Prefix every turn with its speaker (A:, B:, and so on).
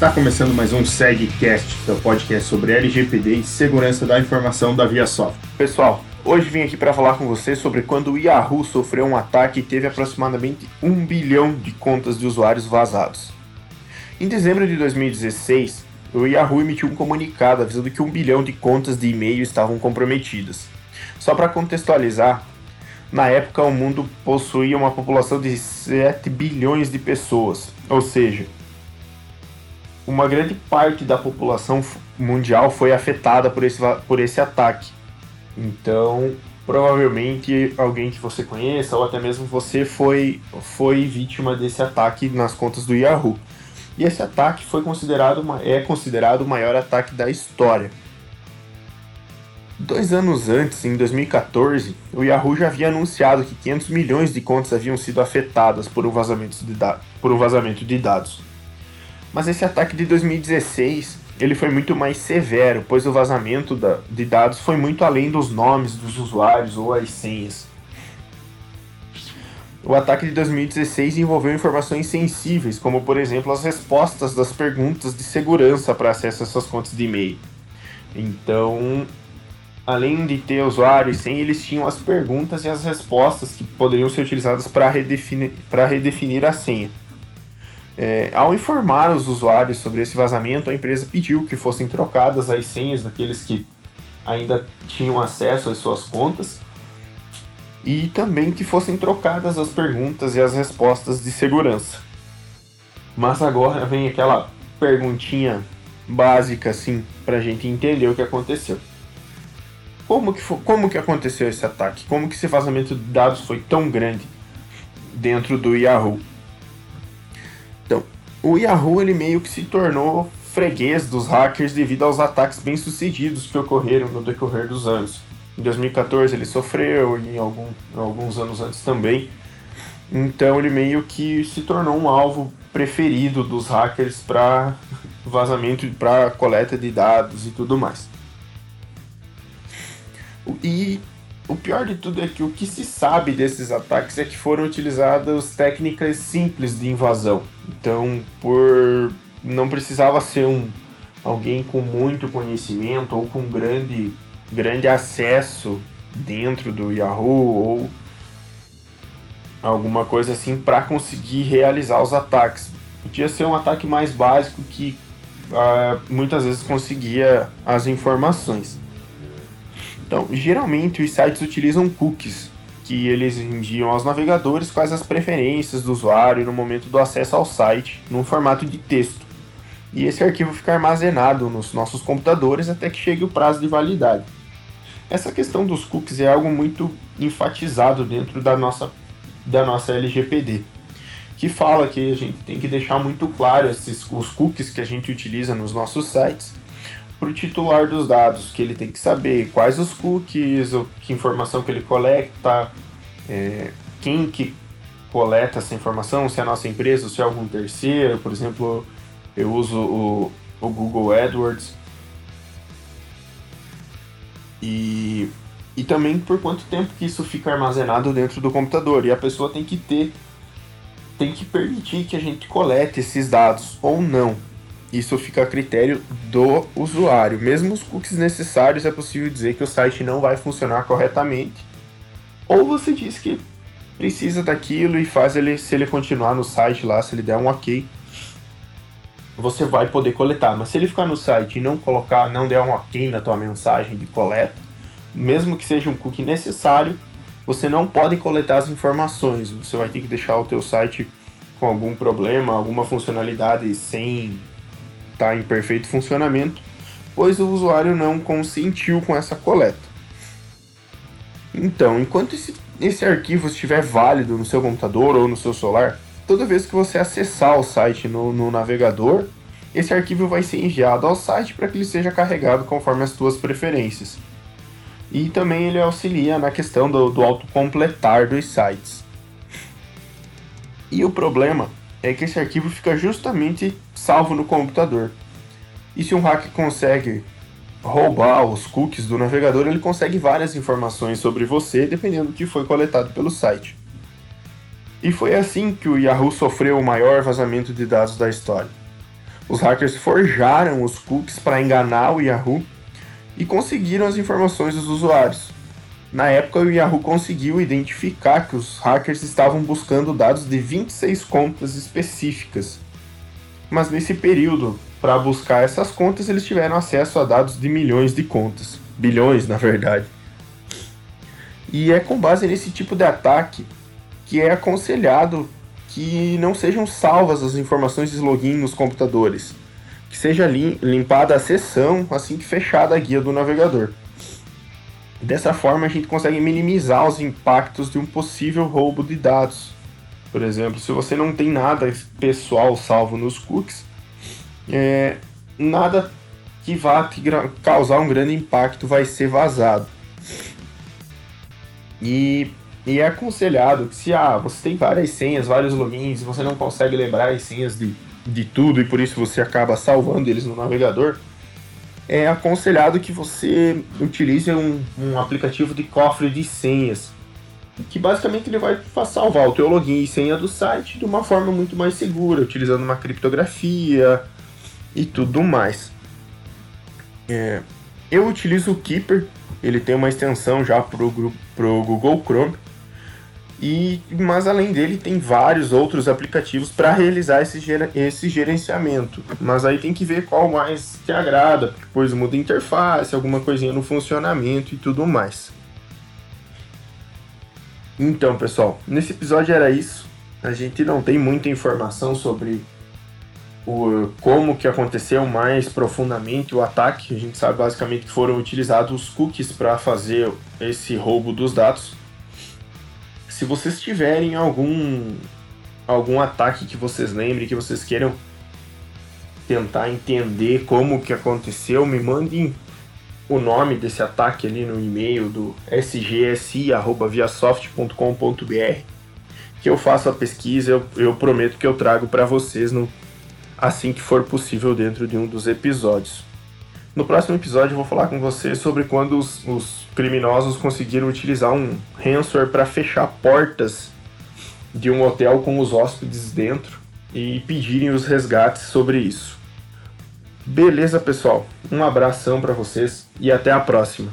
A: Está começando mais um SegCast, seu podcast sobre LGPD e segurança da informação da ViaSoft.
B: Pessoal, hoje vim aqui para falar com vocês sobre quando o Yahoo sofreu um ataque e teve aproximadamente 1 bilhão de contas de usuários vazados. Em dezembro de 2016, o Yahoo emitiu um comunicado avisando que 1 bilhão de contas de e-mail estavam comprometidas. Só para contextualizar, na época o mundo possuía uma população de 7 bilhões de pessoas, ou seja, uma grande parte da população mundial foi afetada por esse, por esse ataque. Então, provavelmente alguém que você conheça ou até mesmo você foi, foi vítima desse ataque nas contas do Yahoo. E esse ataque foi considerado é considerado o maior ataque da história. Dois anos antes, em 2014, o Yahoo já havia anunciado que 500 milhões de contas haviam sido afetadas por um vazamento de, por um vazamento de dados. Mas esse ataque de 2016 ele foi muito mais severo, pois o vazamento da, de dados foi muito além dos nomes dos usuários ou as senhas. O ataque de 2016 envolveu informações sensíveis, como por exemplo as respostas das perguntas de segurança para acesso a suas contas de e-mail. Então, além de ter usuário e senha, eles tinham as perguntas e as respostas que poderiam ser utilizadas para redefinir, redefinir a senha. É, ao informar os usuários sobre esse vazamento, a empresa pediu que fossem trocadas as senhas daqueles que ainda tinham acesso às suas contas e também que fossem trocadas as perguntas e as respostas de segurança. Mas agora vem aquela perguntinha básica assim para a gente entender o que aconteceu. Como que, foi, como que aconteceu esse ataque? Como que esse vazamento de dados foi tão grande dentro do Yahoo? O Yahoo ele meio que se tornou freguês dos hackers devido aos ataques bem-sucedidos que ocorreram no decorrer dos anos. Em 2014 ele sofreu e em algum, alguns anos antes também. Então ele meio que se tornou um alvo preferido dos hackers para vazamento, para coleta de dados e tudo mais. E o pior de tudo é que o que se sabe desses ataques é que foram utilizadas técnicas simples de invasão. Então, por não precisava ser um alguém com muito conhecimento ou com grande grande acesso dentro do Yahoo ou alguma coisa assim para conseguir realizar os ataques. Podia ser um ataque mais básico que uh, muitas vezes conseguia as informações. Então, geralmente os sites utilizam cookies, que eles enviam aos navegadores quais as preferências do usuário no momento do acesso ao site, num formato de texto. E esse arquivo fica armazenado nos nossos computadores até que chegue o prazo de validade. Essa questão dos cookies é algo muito enfatizado dentro da nossa, da nossa LGPD, que fala que a gente tem que deixar muito claro esses, os cookies que a gente utiliza nos nossos sites para o titular dos dados, que ele tem que saber quais os cookies, que informação que ele coleta, é, quem que coleta essa informação, se é a nossa empresa se é algum terceiro, por exemplo, eu uso o, o Google AdWords. E, e também por quanto tempo que isso fica armazenado dentro do computador. E a pessoa tem que ter, tem que permitir que a gente colete esses dados ou não. Isso fica a critério do usuário. Mesmo os cookies necessários, é possível dizer que o site não vai funcionar corretamente. Ou você diz que precisa daquilo e faz ele, se ele continuar no site lá, se ele der um ok, você vai poder coletar. Mas se ele ficar no site e não colocar, não der um ok na tua mensagem de coleta, mesmo que seja um cookie necessário, você não pode coletar as informações. Você vai ter que deixar o teu site com algum problema, alguma funcionalidade sem está em perfeito funcionamento, pois o usuário não consentiu com essa coleta. Então, enquanto esse, esse arquivo estiver válido no seu computador ou no seu celular, toda vez que você acessar o site no, no navegador, esse arquivo vai ser enviado ao site para que ele seja carregado conforme as suas preferências. E também ele auxilia na questão do, do autocompletar dos sites. E o problema é que esse arquivo fica justamente salvo no computador. E se um hacker consegue roubar os cookies do navegador, ele consegue várias informações sobre você, dependendo do que foi coletado pelo site. E foi assim que o Yahoo sofreu o maior vazamento de dados da história. Os hackers forjaram os cookies para enganar o Yahoo e conseguiram as informações dos usuários. Na época, o Yahoo conseguiu identificar que os hackers estavam buscando dados de 26 contas específicas. Mas nesse período, para buscar essas contas, eles tiveram acesso a dados de milhões de contas. Bilhões, na verdade. E é com base nesse tipo de ataque que é aconselhado que não sejam salvas as informações de login nos computadores, que seja limpada a sessão assim que fechada a guia do navegador. Dessa forma, a gente consegue minimizar os impactos de um possível roubo de dados. Por exemplo, se você não tem nada pessoal salvo nos cookies, é, nada que vá te causar um grande impacto vai ser vazado. E, e é aconselhado que se ah, você tem várias senhas, vários logins, você não consegue lembrar as senhas de, de tudo e por isso você acaba salvando eles no navegador, é aconselhado que você utilize um, um aplicativo de cofre de senhas, que basicamente ele vai salvar o teu login e senha do site de uma forma muito mais segura, utilizando uma criptografia e tudo mais. É, eu utilizo o Keeper, ele tem uma extensão já para o Google Chrome, e, mas além dele, tem vários outros aplicativos para realizar esse, esse gerenciamento. Mas aí tem que ver qual mais te agrada, depois muda a interface, alguma coisinha no funcionamento e tudo mais. Então, pessoal, nesse episódio era isso. A gente não tem muita informação sobre o, como que aconteceu mais profundamente o ataque. A gente sabe basicamente que foram utilizados os cookies para fazer esse roubo dos dados se vocês tiverem algum algum ataque que vocês lembrem, que vocês queiram tentar entender como que aconteceu, me mandem o nome desse ataque ali no e-mail do sgsi@viasoft.com.br que eu faço a pesquisa, eu, eu prometo que eu trago para vocês no assim que for possível dentro de um dos episódios. No próximo episódio eu vou falar com você sobre quando os, os criminosos conseguiram utilizar um ransomware para fechar portas de um hotel com os hóspedes dentro e pedirem os resgates sobre isso. Beleza, pessoal? Um abração para vocês e até a próxima.